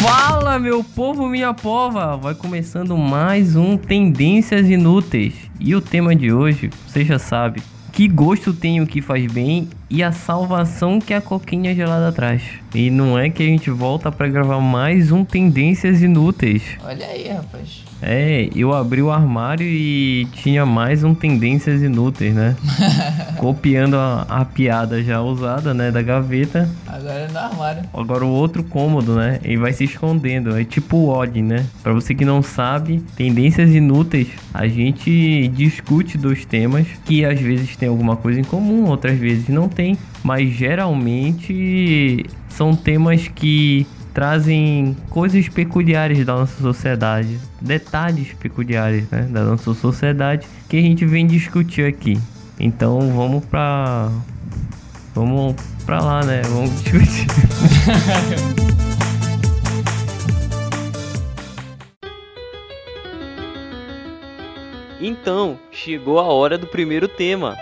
Fala, meu povo, minha pova! Vai começando mais um Tendências Inúteis. E o tema de hoje, você já sabe, que gosto tem o que faz bem e a salvação que a coquinha gelada traz. E não é que a gente volta para gravar mais um Tendências Inúteis. Olha aí, rapaz. É, eu abri o armário e tinha mais um Tendências Inúteis, né? Copiando a, a, piada já usada, né, da gaveta. Agora é no armário. Agora o outro cômodo, né? Ele vai se escondendo. É tipo o Odd, né? Pra você que não sabe, Tendências Inúteis, a gente discute dois temas que às vezes tem alguma coisa em comum, outras vezes não tem, mas geralmente são temas que trazem coisas peculiares da nossa sociedade, detalhes peculiares né, da nossa sociedade que a gente vem discutir aqui. Então vamos pra. Vamos pra lá, né? Vamos discutir. então, chegou a hora do primeiro tema.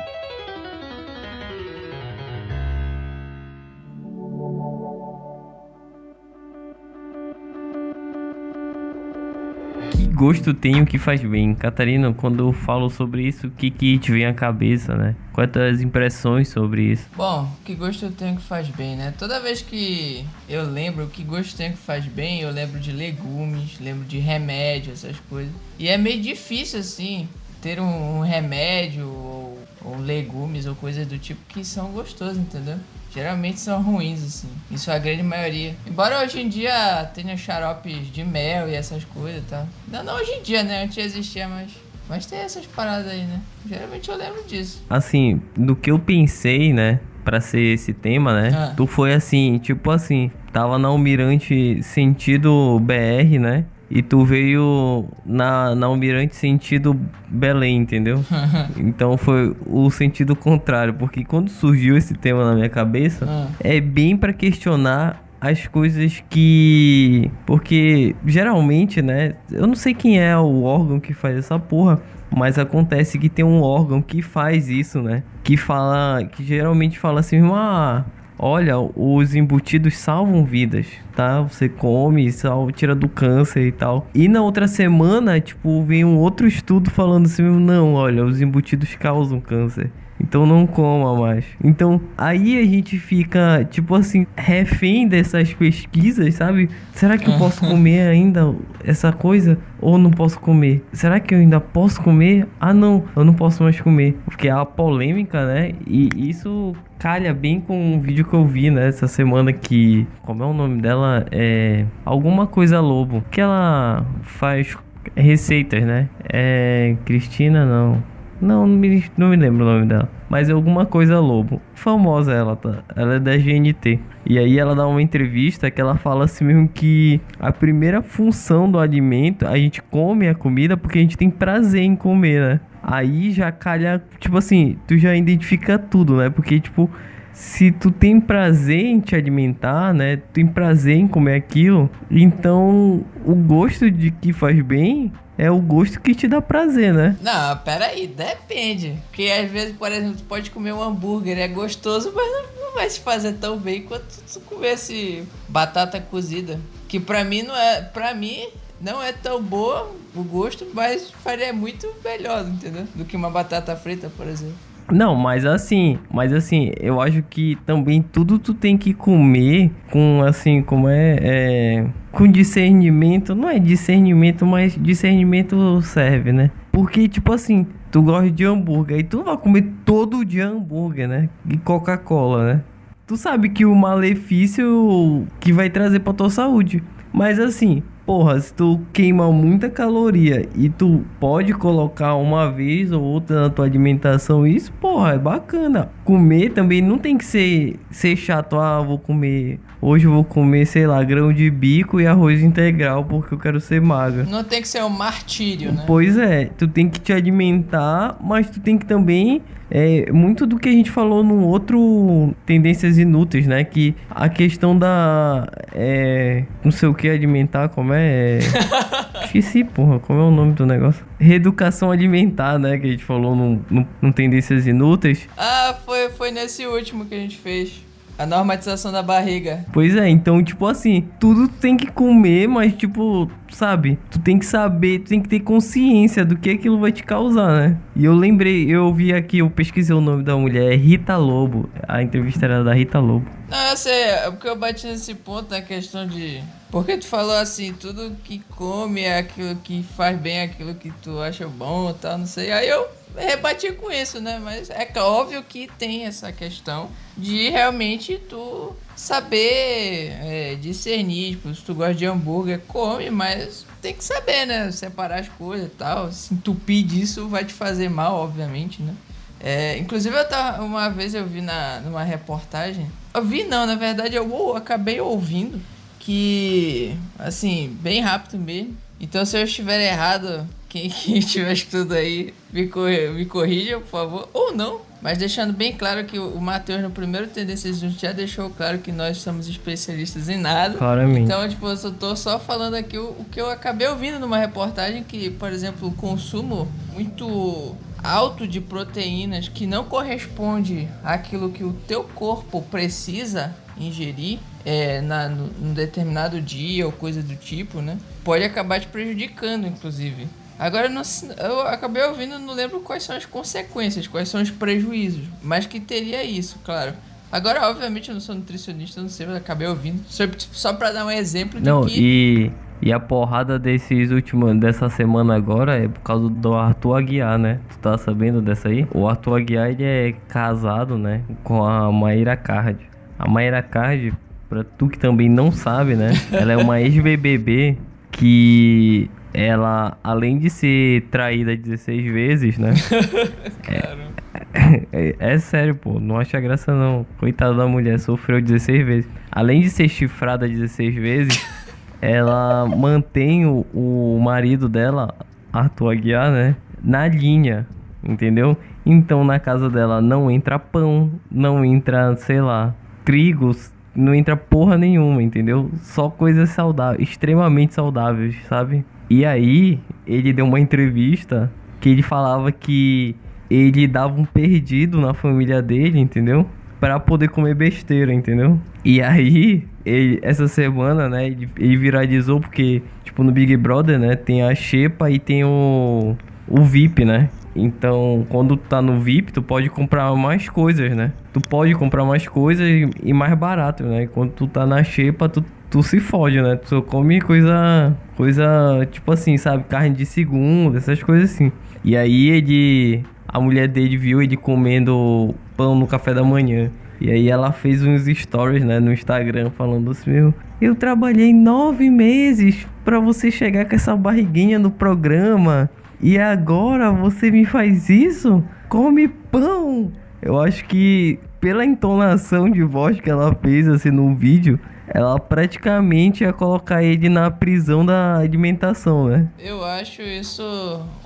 Gosto tem o que faz bem? Catarina, quando eu falo sobre isso, o que, que te vem à cabeça, né? Quais as impressões sobre isso? Bom, que gosto eu tenho que faz bem, né? Toda vez que eu lembro o que gosto eu tenho que faz bem, eu lembro de legumes, lembro de remédio, essas coisas. E é meio difícil, assim, ter um, um remédio ou, ou legumes ou coisas do tipo que são gostosos, entendeu? Geralmente são ruins, assim. Isso é a grande maioria. Embora hoje em dia tenha xaropes de mel e essas coisas, tá? Não, não hoje em dia, né? Antes existia, mas. Mas tem essas paradas aí, né? Geralmente eu lembro disso. Assim, do que eu pensei, né? Pra ser esse tema, né? Ah. Tu foi assim, tipo assim, tava na Almirante sentido BR, né? E tu veio na, na Almirante sentido Belém, entendeu? então foi o sentido contrário, porque quando surgiu esse tema na minha cabeça, ah. é bem para questionar as coisas que. Porque geralmente, né? Eu não sei quem é o órgão que faz essa porra. Mas acontece que tem um órgão que faz isso, né? Que fala. Que geralmente fala assim, ah, Olha, os embutidos salvam vidas, tá? Você come, salva, tira do câncer e tal. E na outra semana, tipo, vem um outro estudo falando assim: não, olha, os embutidos causam câncer. Então não coma mais. Então aí a gente fica, tipo assim, refém dessas pesquisas, sabe? Será que eu posso comer ainda essa coisa? Ou não posso comer? Será que eu ainda posso comer? Ah, não, eu não posso mais comer. Porque há polêmica, né? E isso calha bem com um vídeo que eu vi, né? Essa semana que. Como é o nome dela? É. Alguma coisa Lobo. Que ela faz receitas, né? É. Cristina, não. Não, não me, não me lembro o nome dela. Mas é alguma coisa Lobo. Famosa ela, tá? Ela é da GNT. E aí ela dá uma entrevista que ela fala assim mesmo que a primeira função do alimento, a gente come a comida porque a gente tem prazer em comer, né? Aí já calha, tipo assim, tu já identifica tudo, né? Porque, tipo, se tu tem prazer em te alimentar, né? Tu tem prazer em comer aquilo, então o gosto de que faz bem é o gosto que te dá prazer, né? Não, pera aí, depende. Porque às vezes, por exemplo, tu pode comer um hambúrguer, é gostoso, mas não, vai se fazer tão bem quanto tu comesse batata cozida. Que pra mim não é. Pra mim, não é tão boa o gosto, mas faria muito melhor, entendeu? Do que uma batata frita, por exemplo. Não, mas assim, mas assim, eu acho que também tudo tu tem que comer com assim, como é, é com discernimento, não é discernimento, mas discernimento serve, né? Porque tipo assim, tu gosta de hambúrguer e tu vai comer todo dia hambúrguer, né? E Coca-Cola, né? Tu sabe que o malefício que vai trazer pra tua saúde. Mas assim, porra, se tu queima muita caloria e tu pode colocar uma vez ou outra na tua alimentação, isso, porra, é bacana. Comer também não tem que ser, ser chato, ah, vou comer. Hoje eu vou comer, sei lá, grão de bico e arroz integral porque eu quero ser magro. Não tem que ser um martírio, né? Pois é, tu tem que te alimentar, mas tu tem que também é muito do que a gente falou no outro Tendências Inúteis, né? Que a questão da. É, não sei o que alimentar, como é? é? Esqueci, porra, como é o nome do negócio? Reeducação alimentar, né? Que a gente falou no, no Tendências Inúteis. Ah, foi, foi nesse último que a gente fez. A normatização da barriga. Pois é, então, tipo assim, tudo tem que comer, mas, tipo, sabe? Tu tem que saber, tu tem que ter consciência do que aquilo vai te causar, né? E eu lembrei, eu vi aqui, eu pesquisei o nome da mulher, é Rita Lobo. A entrevista era da Rita Lobo. Não, eu sei, é porque eu bati nesse ponto na questão de. Porque tu falou assim, tudo que come é aquilo que faz bem, aquilo que tu acha bom e tal, não sei. Aí eu rebati com isso, né? Mas é óbvio que tem essa questão de realmente tu saber é, discernir. Tipo, se tu gosta de hambúrguer, come, mas tem que saber, né? Separar as coisas e tal. Se entupir disso vai te fazer mal, obviamente, né? É, inclusive, eu tava, uma vez eu vi na, numa reportagem. Eu vi, não, na verdade, eu, eu acabei ouvindo que, assim, bem rápido mesmo. Então, se eu estiver errado, quem, quem estiver escutando aí, me, corri, me corrija, por favor. Ou não. Mas deixando bem claro que o Matheus, no primeiro Tendências Juntos, já deixou claro que nós somos especialistas em nada. Claramente. Então, tipo, eu só tô só falando aqui o, o que eu acabei ouvindo numa reportagem que, por exemplo, o consumo muito alto de proteínas que não corresponde àquilo que o teu corpo precisa ingerir é, na, no, num determinado dia ou coisa do tipo, né? Pode acabar te prejudicando, inclusive. Agora, não, eu acabei ouvindo, não lembro quais são as consequências, quais são os prejuízos, mas que teria isso, claro. Agora, obviamente, eu não sou nutricionista, não sei, mas acabei ouvindo. Só, só pra dar um exemplo de não, que... E, e a porrada desses últimos, dessa semana agora é por causa do Arthur Aguiar, né? Tu tá sabendo dessa aí? O Arthur Aguiar, ele é casado, né? Com a Maíra Card. A Maíra Card, pra tu que também não sabe, né? Ela é uma ex-BBB que ela, além de ser traída 16 vezes, né? é, é, é, sério, pô. Não acha graça, não. Coitada da mulher, sofreu 16 vezes. Além de ser chifrada 16 vezes, ela mantém o, o marido dela, Arthur Aguiar, né? Na linha, entendeu? Então na casa dela não entra pão, não entra, sei lá, trigos, não entra porra nenhuma, entendeu? Só coisas saudáveis, extremamente saudáveis, sabe? E aí, ele deu uma entrevista que ele falava que ele dava um perdido na família dele, entendeu? Para poder comer besteira, entendeu? E aí, ele, essa semana, né, ele, ele viralizou porque, tipo, no Big Brother, né, tem a Xepa e tem o, o VIP, né? Então, quando tá no VIP, tu pode comprar mais coisas, né? Tu pode comprar mais coisas e mais barato, né? Quando tu tá na Xepa, tu tu se fode, né? Tu come coisa. Coisa tipo assim, sabe? Carne de segunda, essas coisas assim. E aí ele. A mulher dele viu ele comendo pão no café da manhã. E aí ela fez uns stories, né, no Instagram falando assim, meu, eu trabalhei nove meses para você chegar com essa barriguinha no programa. E agora você me faz isso? Come pão! Eu acho que pela entonação de voz que ela fez assim no vídeo, ela praticamente ia colocar ele na prisão da alimentação, né? Eu acho isso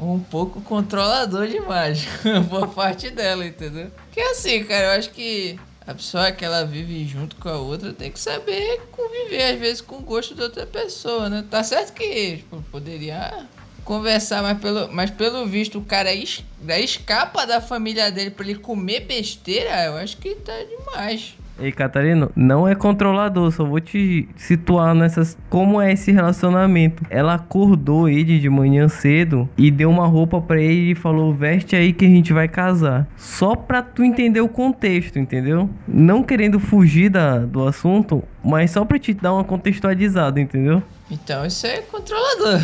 um pouco controlador demais por parte dela, entendeu? Que assim, cara, eu acho que a pessoa que ela vive junto com a outra tem que saber conviver, às vezes, com o gosto da outra pessoa, né? Tá certo que tipo, poderia conversar, mas pelo, mas pelo visto o cara es, escapa da família dele pra ele comer besteira, eu acho que tá demais. Ei, Catarino, não é controlador, só vou te situar nessas. Como é esse relacionamento? Ela acordou ele de manhã cedo e deu uma roupa para ele e falou: veste aí que a gente vai casar. Só pra tu entender o contexto, entendeu? Não querendo fugir da, do assunto, mas só pra te dar uma contextualizada, entendeu? Então isso é controlador.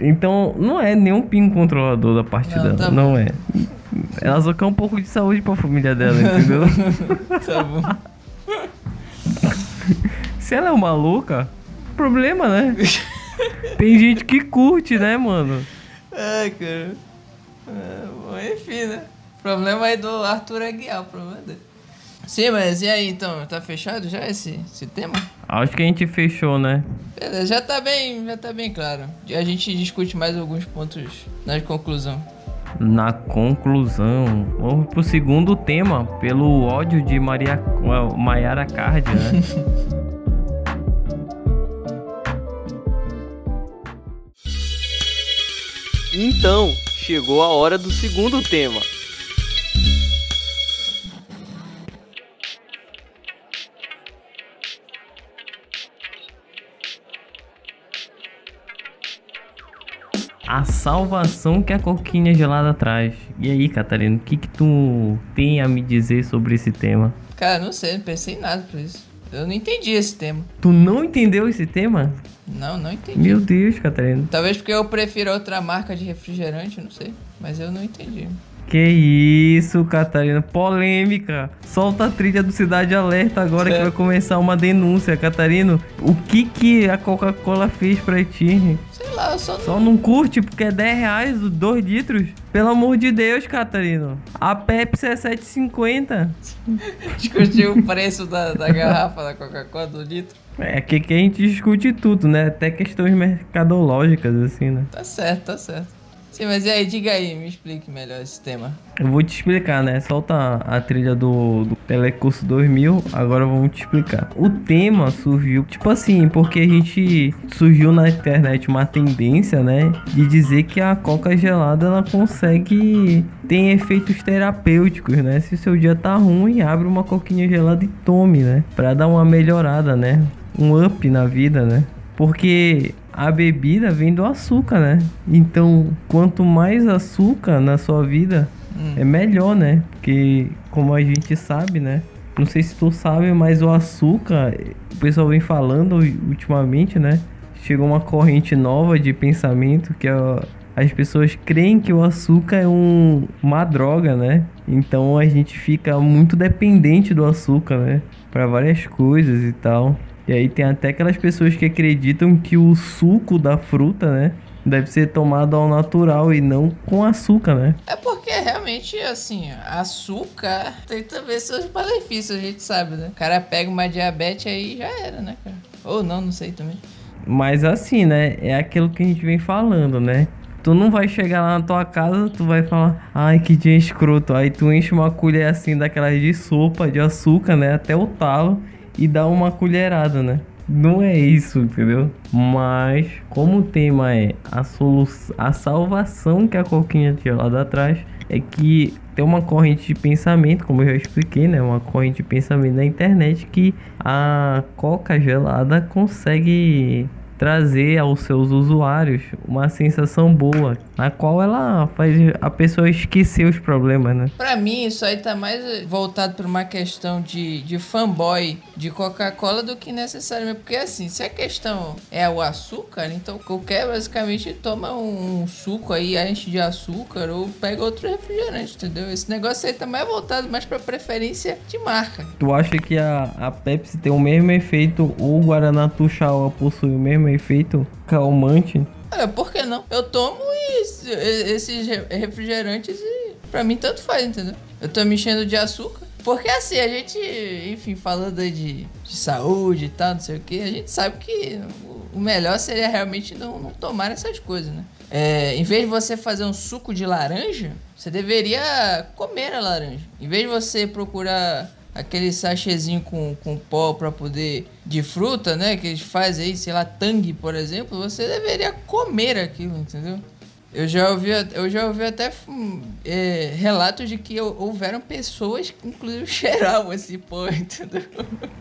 Então não é nenhum pingo controlador da parte não, dela, tá não é. Ela só quer um pouco de saúde pra família dela, entendeu? tá bom. Se ela é uma louca, problema, né? Tem gente que curte, né, mano? Ai, cara. É, bom, enfim, né? Problema aí do Arthur Aguiar, o problema dele. Sim, mas e aí então? Tá fechado já esse, esse tema? Acho que a gente fechou, né? Beleza, já tá bem, já tá bem claro. E a gente discute mais alguns pontos na conclusão. Na conclusão, vamos pro segundo tema, pelo ódio de Maria Maiara Cardi, né? então, chegou a hora do segundo tema. A salvação que a coquinha gelada traz. E aí, Catarina, o que que tu tem a me dizer sobre esse tema? Cara, não sei, não pensei em nada pra isso. Eu não entendi esse tema. Tu não entendeu esse tema? Não, não entendi. Meu Deus, Catarina. Talvez porque eu prefiro outra marca de refrigerante, não sei. Mas eu não entendi. Que isso, Catarina. Polêmica. Solta a trilha do Cidade Alerta agora é. que vai começar uma denúncia. Catarino, o que que a Coca-Cola fez pra ti? Sei lá, eu só não... Só não curte porque é 10 reais, 2 litros? Pelo amor de Deus, Catarino. A Pepsi é 7,50. Discutiu o preço da, da garrafa da Coca-Cola do litro. É que, que a gente discute tudo, né? Até questões mercadológicas, assim, né? Tá certo, tá certo. Sim, mas aí, diga aí, me explique melhor esse tema. Eu vou te explicar, né? Solta a trilha do, do Telecurso 2000, agora vamos te explicar. O tema surgiu, tipo assim, porque a gente surgiu na internet uma tendência, né? De dizer que a coca gelada ela consegue. tem efeitos terapêuticos, né? Se o seu dia tá ruim, abre uma coquinha gelada e tome, né? Pra dar uma melhorada, né? Um up na vida, né? Porque a bebida vem do açúcar, né? Então, quanto mais açúcar na sua vida, hum. é melhor, né? Porque, como a gente sabe, né? Não sei se tu sabe, mas o açúcar, o pessoal vem falando ultimamente, né? Chegou uma corrente nova de pensamento que as pessoas creem que o açúcar é um, uma droga, né? Então a gente fica muito dependente do açúcar, né? Para várias coisas e tal. E aí tem até aquelas pessoas que acreditam que o suco da fruta, né? Deve ser tomado ao natural e não com açúcar, né? É porque realmente, assim, açúcar tem também seus benefícios, a gente sabe, né? O cara pega uma diabetes aí já era, né, cara? Ou não, não sei também. Mas assim, né? É aquilo que a gente vem falando, né? Tu não vai chegar lá na tua casa, tu vai falar, ai que dia escroto. Aí tu enche uma colher assim daquelas de sopa, de açúcar, né? Até o talo e dar uma colherada, né? Não é isso, entendeu? Mas, como o tema é a solução, a salvação que a coquinha tinha lá atrás, é que tem uma corrente de pensamento, como eu já expliquei, né? Uma corrente de pensamento na internet que a coca gelada consegue trazer aos seus usuários uma sensação boa, na qual ela faz a pessoa esquecer os problemas, né? Pra mim, isso aí tá mais voltado pra uma questão de, de fanboy de Coca-Cola do que necessariamente. Porque assim, se a questão é o açúcar, então qualquer basicamente toma um, um suco aí, enche de açúcar ou pega outro refrigerante, entendeu? Esse negócio aí tá mais voltado mais pra preferência de marca. Tu acha que a, a Pepsi tem o mesmo efeito ou o Guaraná Tuxaua possui o mesmo efeito calmante? É, por que não? Eu tomo esses refrigerantes e pra mim tanto faz, entendeu? Eu tô me enchendo de açúcar. Porque assim, a gente, enfim, falando aí de, de saúde e tal, não sei o que, a gente sabe que o melhor seria realmente não, não tomar essas coisas, né? É, em vez de você fazer um suco de laranja, você deveria comer a laranja. Em vez de você procurar aquele sachêzinho com, com pó para poder de fruta, né, que eles fazem aí, sei lá, tangue, por exemplo, você deveria comer aquilo, entendeu? Eu já ouvi, eu já ouvi até é, relatos de que houveram pessoas que inclusive cheiravam esse pó, entendeu?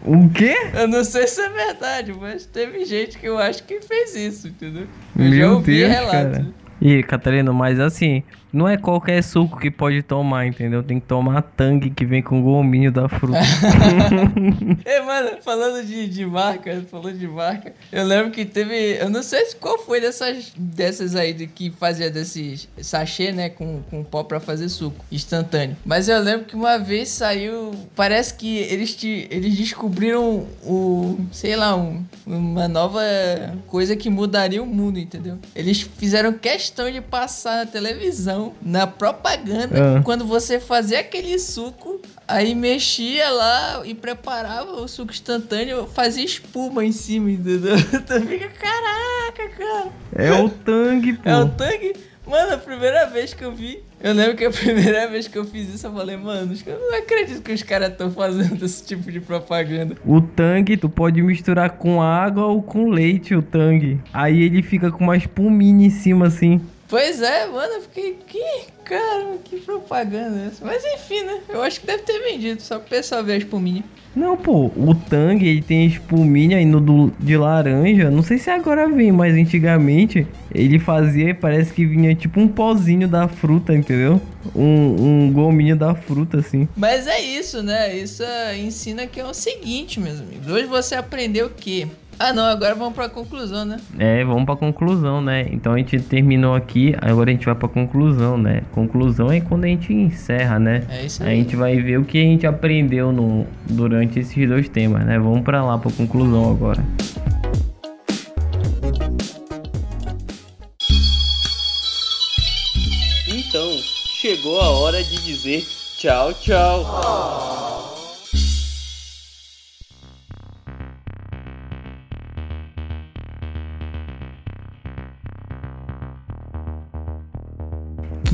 O quê? Eu não sei se é verdade, mas teve gente que eu acho que fez isso, entendeu? Eu Meu já ouvi Deus, relatos. Cara. E, Catarina, mas assim, não é qualquer suco que pode tomar, entendeu? Tem que tomar tangue que vem com gominho da fruta. é, mano, falando de, de marca, falando de marca, eu lembro que teve. Eu não sei qual foi dessas, dessas aí que fazia desses sachê, né? Com, com pó pra fazer suco instantâneo. Mas eu lembro que uma vez saiu. Parece que eles, te, eles descobriram o. Sei lá, um, uma nova coisa que mudaria o mundo, entendeu? Eles fizeram questão de passar na televisão na propaganda, ah. quando você fazia aquele suco, aí mexia lá e preparava o suco instantâneo, fazia espuma em cima, entendeu? Tu fica, caraca, cara. É o tangue, pô. É o tangue. Mano, a primeira vez que eu vi, eu lembro que a primeira vez que eu fiz isso, eu falei, mano, eu não acredito que os caras estão fazendo esse tipo de propaganda. O tangue, tu pode misturar com água ou com leite o tangue. Aí ele fica com uma espuminha em cima assim. Pois é, mano, eu fiquei. Que cara, que propaganda essa. Mas enfim, né? Eu acho que deve ter vendido, só pro pessoal ver a espuminha. Não, pô, o Tang ele tem espuminha indo do, de laranja. Não sei se agora vem, mas antigamente ele fazia, parece que vinha tipo um pozinho da fruta, entendeu? Um, um gominho da fruta, assim. Mas é isso, né? Isso ensina que é o seguinte, meus amigos. Hoje você aprendeu o quê? Ah, não, agora vamos pra conclusão, né? É, vamos pra conclusão, né? Então a gente terminou aqui, agora a gente vai pra conclusão, né? Conclusão é quando a gente encerra, né? É isso aí. A gente vai ver o que a gente aprendeu no, durante esses dois temas, né? Vamos pra lá pra conclusão agora. Então, chegou a hora de dizer tchau, tchau. Oh.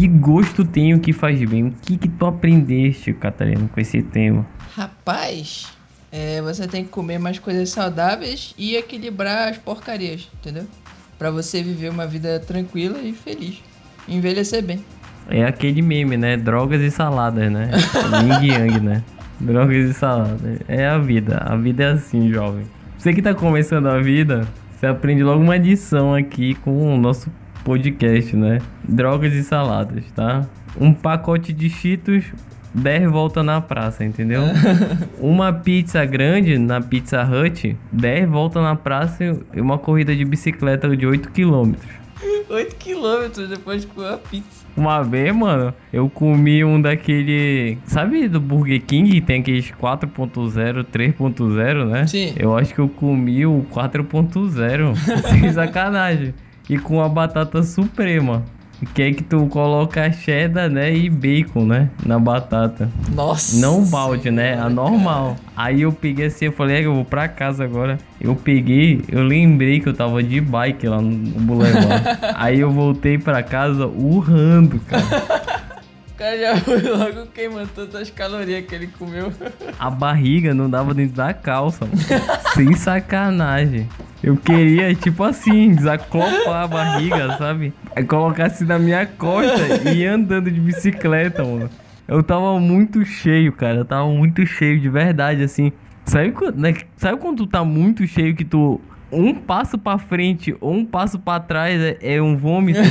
Que gosto tem o que faz bem? O que, que tu aprendeste, Catarina, com esse tema? Rapaz, é, você tem que comer mais coisas saudáveis e equilibrar as porcarias, entendeu? Para você viver uma vida tranquila e feliz. Envelhecer bem. É aquele meme, né? Drogas e saladas, né? Yin Yang, né? Drogas e saladas. É a vida. A vida é assim, jovem. Você que tá começando a vida, você aprende logo uma lição aqui com o nosso podcast, né? Drogas e saladas, tá? Um pacote de Cheetos, 10 volta na praça, entendeu? uma pizza grande na Pizza Hut, 10 volta na praça e uma corrida de bicicleta de 8 km. 8 km depois de comer a pizza. Uma vez, mano, eu comi um daquele. Sabe do Burger King? Tem aqueles 4.0, 3.0, né? Sim. Eu acho que eu comi o 4.0. Sem sacanagem e com a batata suprema. Que é que tu coloca cheddar, né? E bacon, né? Na batata. Nossa. Não balde, né? A normal. Aí eu peguei assim, eu falei, é, eu vou pra casa agora. Eu peguei, eu lembrei que eu tava de bike lá no Boulevard. Aí eu voltei pra casa urrando, cara. O cara já foi logo queimando todas as calorias que ele comeu. A barriga não dava dentro da calça, mano. Sem sacanagem. Eu queria, tipo assim, desaclopar a barriga, sabe? É colocar assim na minha costa e ir andando de bicicleta, mano. Eu tava muito cheio, cara. Eu tava muito cheio de verdade, assim. Sabe quando, né? Sabe quando tu tá muito cheio que tu. Um passo pra frente ou um passo pra trás é, é um vômito?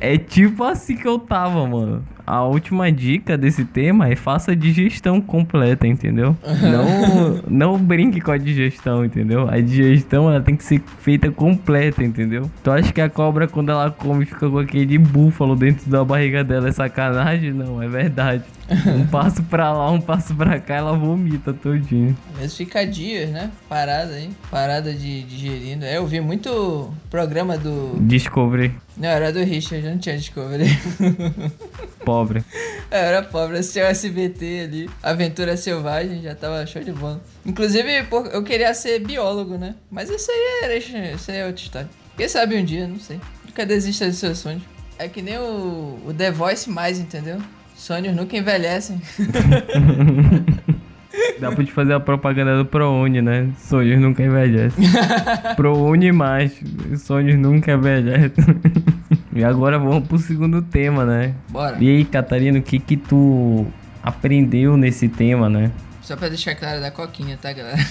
É tipo assim que eu tava, mano. A última dica desse tema é faça a digestão completa, entendeu? não, não brinque com a digestão, entendeu? A digestão ela tem que ser feita completa, entendeu? Tu acha que a cobra quando ela come fica com aquele búfalo dentro da barriga dela é sacanagem? Não, é verdade. Um passo pra lá, um passo pra cá, ela vomita todinho. Mas fica dias, né? Parada, hein? Parada de digerindo. É, eu vi muito programa do. Discovery. Não, era do Richard, não tinha Discovery. Pobre. É, era pobre, assistia o SBT ali. Aventura Selvagem, já tava show de bola. Inclusive, eu queria ser biólogo, né? Mas isso aí é, isso aí é outra história. Quem sabe um dia, não sei. Nunca desista dos seus sonhos. É que nem o, o The Voice mais, entendeu? Sonhos nunca envelhecem. Dá pra te fazer a propaganda do ProUni, né? Sonhos nunca envelhecem. ProUni mais. Sonhos nunca envelhecem. E agora vamos pro segundo tema, né? Bora. E aí, Catarina, o que que tu aprendeu nesse tema, né? Só pra deixar claro da coquinha, tá, galera?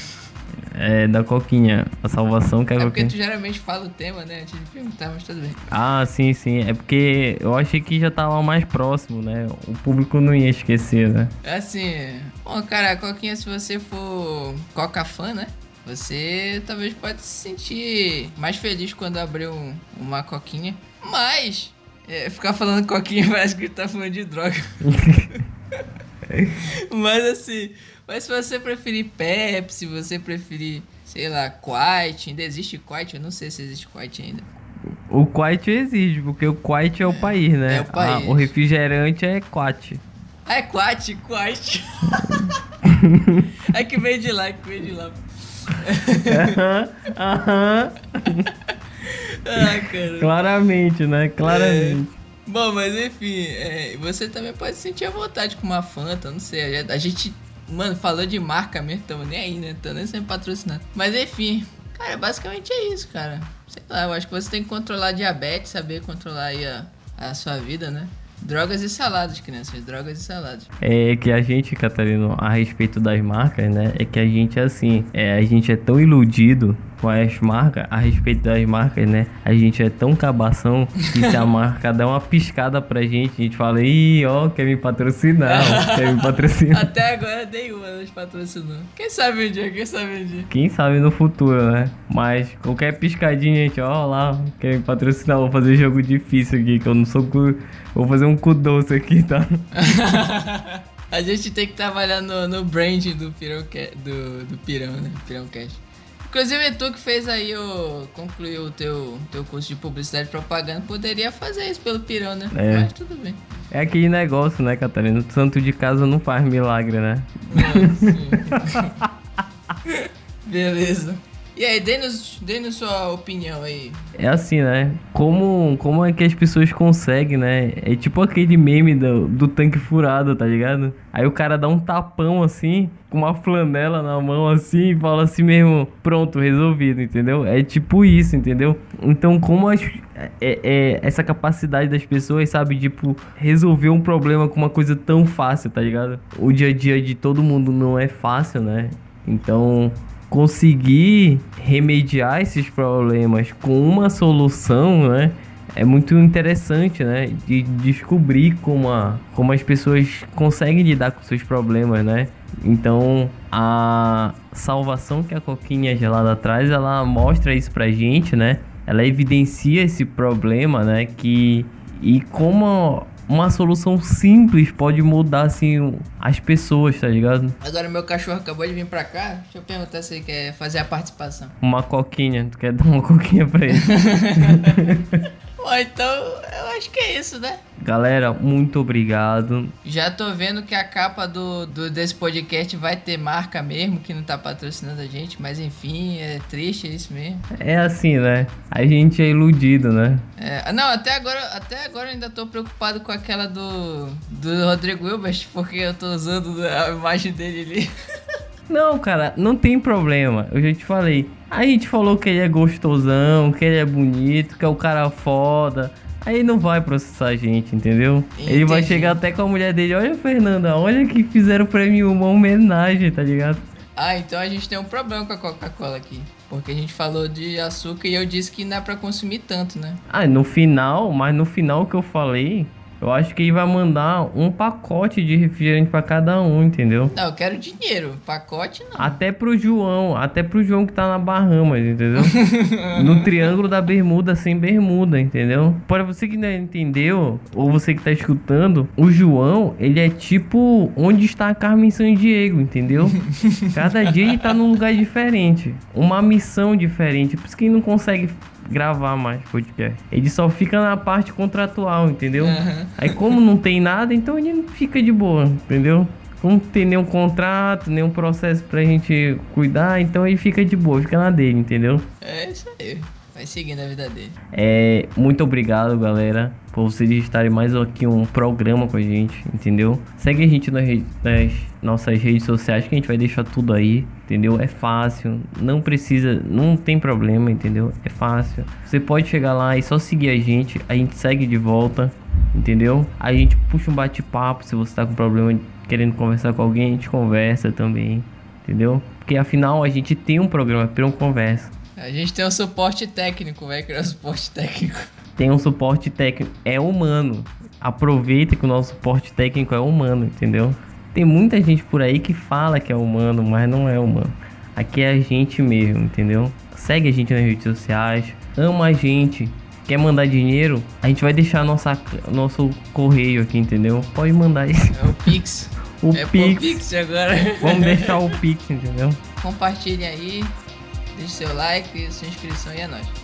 É, da coquinha. A salvação que é, é porque tu geralmente fala o tema, né? Antes de perguntar, mas tudo bem. Ah, sim, sim. É porque eu achei que já tava mais próximo, né? O público não ia esquecer, né? É assim. Bom, cara, a coquinha, se você for coca fã, né? Você talvez pode se sentir mais feliz quando abrir um, uma coquinha. Mas, é, ficar falando coquinha parece que tá falando de droga. mas assim, mas se você preferir Pepsi, se você preferir, sei lá, Quite, ainda existe Quite? Eu não sei se existe Quite ainda. O Quite existe, porque o Quite é o país, né? É o país. Ah, o refrigerante é Quate. Ah, é Quate, Quite. é que veio de lá, é que veio de lá. Aham, aham. ah, cara. Claramente, né? Claramente. É... Bom, mas enfim, é, você também pode sentir a vontade com uma Fanta, não sei. A gente Mano, falou de marca mesmo, tamo nem aí, né? Tô nem sendo patrocinado. Mas enfim, cara, basicamente é isso, cara. Sei lá, eu acho que você tem que controlar a diabetes, saber controlar aí a, a sua vida, né? Drogas e saladas, crianças. Drogas e saladas. É que a gente, Catarina, a respeito das marcas, né? É que a gente, assim, é, a gente é tão iludido com as marcas, a respeito das marcas, né? A gente é tão cabação que se a marca dá uma piscada pra gente, a gente fala, ih, ó, quer me patrocinar, ó, quer me patrocinar. Até agora nenhuma nos patrocinou. Quem sabe um dia, quem sabe um dia. Quem sabe no futuro, né? Mas qualquer piscadinha, gente, ó lá, quer me patrocinar, vou fazer jogo difícil aqui, que eu não sou cu... Vou fazer um cu doce aqui, tá? a gente tem que trabalhar no, no brand do Pirão, do, do Pirão, né? Pirão Cash. Inclusive, tu que fez aí o. concluiu o teu, teu curso de publicidade e propaganda, poderia fazer isso pelo Pirão, né? É. Mas tudo bem. É aquele negócio, né, Catarina? O santo de casa não faz milagre, né? Beleza. E aí, dê-nos dê sua opinião aí. É assim, né? Como, como é que as pessoas conseguem, né? É tipo aquele meme do, do tanque furado, tá ligado? Aí o cara dá um tapão assim, com uma flanela na mão assim, e fala assim mesmo, pronto, resolvido, entendeu? É tipo isso, entendeu? Então, como as, é, é, essa capacidade das pessoas, sabe, tipo, resolver um problema com uma coisa tão fácil, tá ligado? O dia a dia de todo mundo não é fácil, né? Então, conseguir remediar esses problemas com uma solução, né? É muito interessante, né? De descobrir como, a, como as pessoas conseguem lidar com seus problemas, né? Então, a salvação que a coquinha gelada traz, ela mostra isso pra gente, né? Ela evidencia esse problema, né? Que e como uma solução simples pode mudar, assim, as pessoas, tá ligado? Agora meu cachorro acabou de vir pra cá. Deixa eu perguntar se ele quer fazer a participação. Uma coquinha. Tu quer dar uma coquinha pra ele? Bom, então eu acho que é isso, né? Galera, muito obrigado. Já tô vendo que a capa do, do, desse podcast vai ter marca mesmo, que não tá patrocinando a gente, mas enfim, é triste isso mesmo. É assim, né? A gente é iludido, né? É, não, até agora, até agora ainda tô preocupado com aquela do, do Rodrigo Wilbert, porque eu tô usando a imagem dele ali. Não, cara, não tem problema. Eu já te falei. A gente falou que ele é gostosão, que ele é bonito, que é o cara foda. Aí não vai processar a gente, entendeu? Entendi. Ele vai chegar até com a mulher dele. Olha, Fernanda, olha que fizeram pra mim uma homenagem, tá ligado? Ah, então a gente tem um problema com a Coca-Cola aqui. Porque a gente falou de açúcar e eu disse que não é pra consumir tanto, né? Ah, no final, mas no final que eu falei, eu acho que ele vai mandar um pacote de refrigerante para cada um, entendeu? Não, eu quero dinheiro. Pacote não. Até pro João, até pro João que tá na Bahamas, entendeu? no Triângulo da Bermuda sem bermuda, entendeu? Para você que não entendeu, ou você que tá escutando, o João, ele é tipo onde está a Carmen San Diego, entendeu? Cada dia ele tá num lugar diferente, uma missão diferente. Por isso que ele não consegue gravar mais podcast. Ele só fica na parte contratual, entendeu? Uhum. Aí como não tem nada, então ele fica de boa, entendeu? Não tem nenhum contrato, nenhum processo pra gente cuidar, então ele fica de boa, fica na dele, entendeu? É isso aí. Vai seguindo a vida dele. É, muito obrigado, galera, por vocês estarem mais aqui um programa com a gente, entendeu? Segue a gente nas, nas nossas redes sociais que a gente vai deixar tudo aí, entendeu? É fácil, não precisa, não tem problema, entendeu? É fácil. Você pode chegar lá e só seguir a gente, a gente segue de volta, entendeu? A gente puxa um bate-papo se você tá com problema querendo conversar com alguém, a gente conversa também, entendeu? Porque afinal a gente tem um programa, um Conversa. A gente tem um suporte técnico, vai criar um suporte técnico. Tem um suporte técnico, é humano. Aproveita que o nosso suporte técnico é humano, entendeu? Tem muita gente por aí que fala que é humano, mas não é humano. Aqui é a gente mesmo, entendeu? Segue a gente nas redes sociais, ama a gente. Quer mandar dinheiro? A gente vai deixar nossa, nosso correio aqui, entendeu? Pode mandar isso. É o Pix. o é Pix. Pix agora. Vamos deixar o Pix, entendeu? Compartilhe aí. Deixe seu like, sua inscrição e é nóis.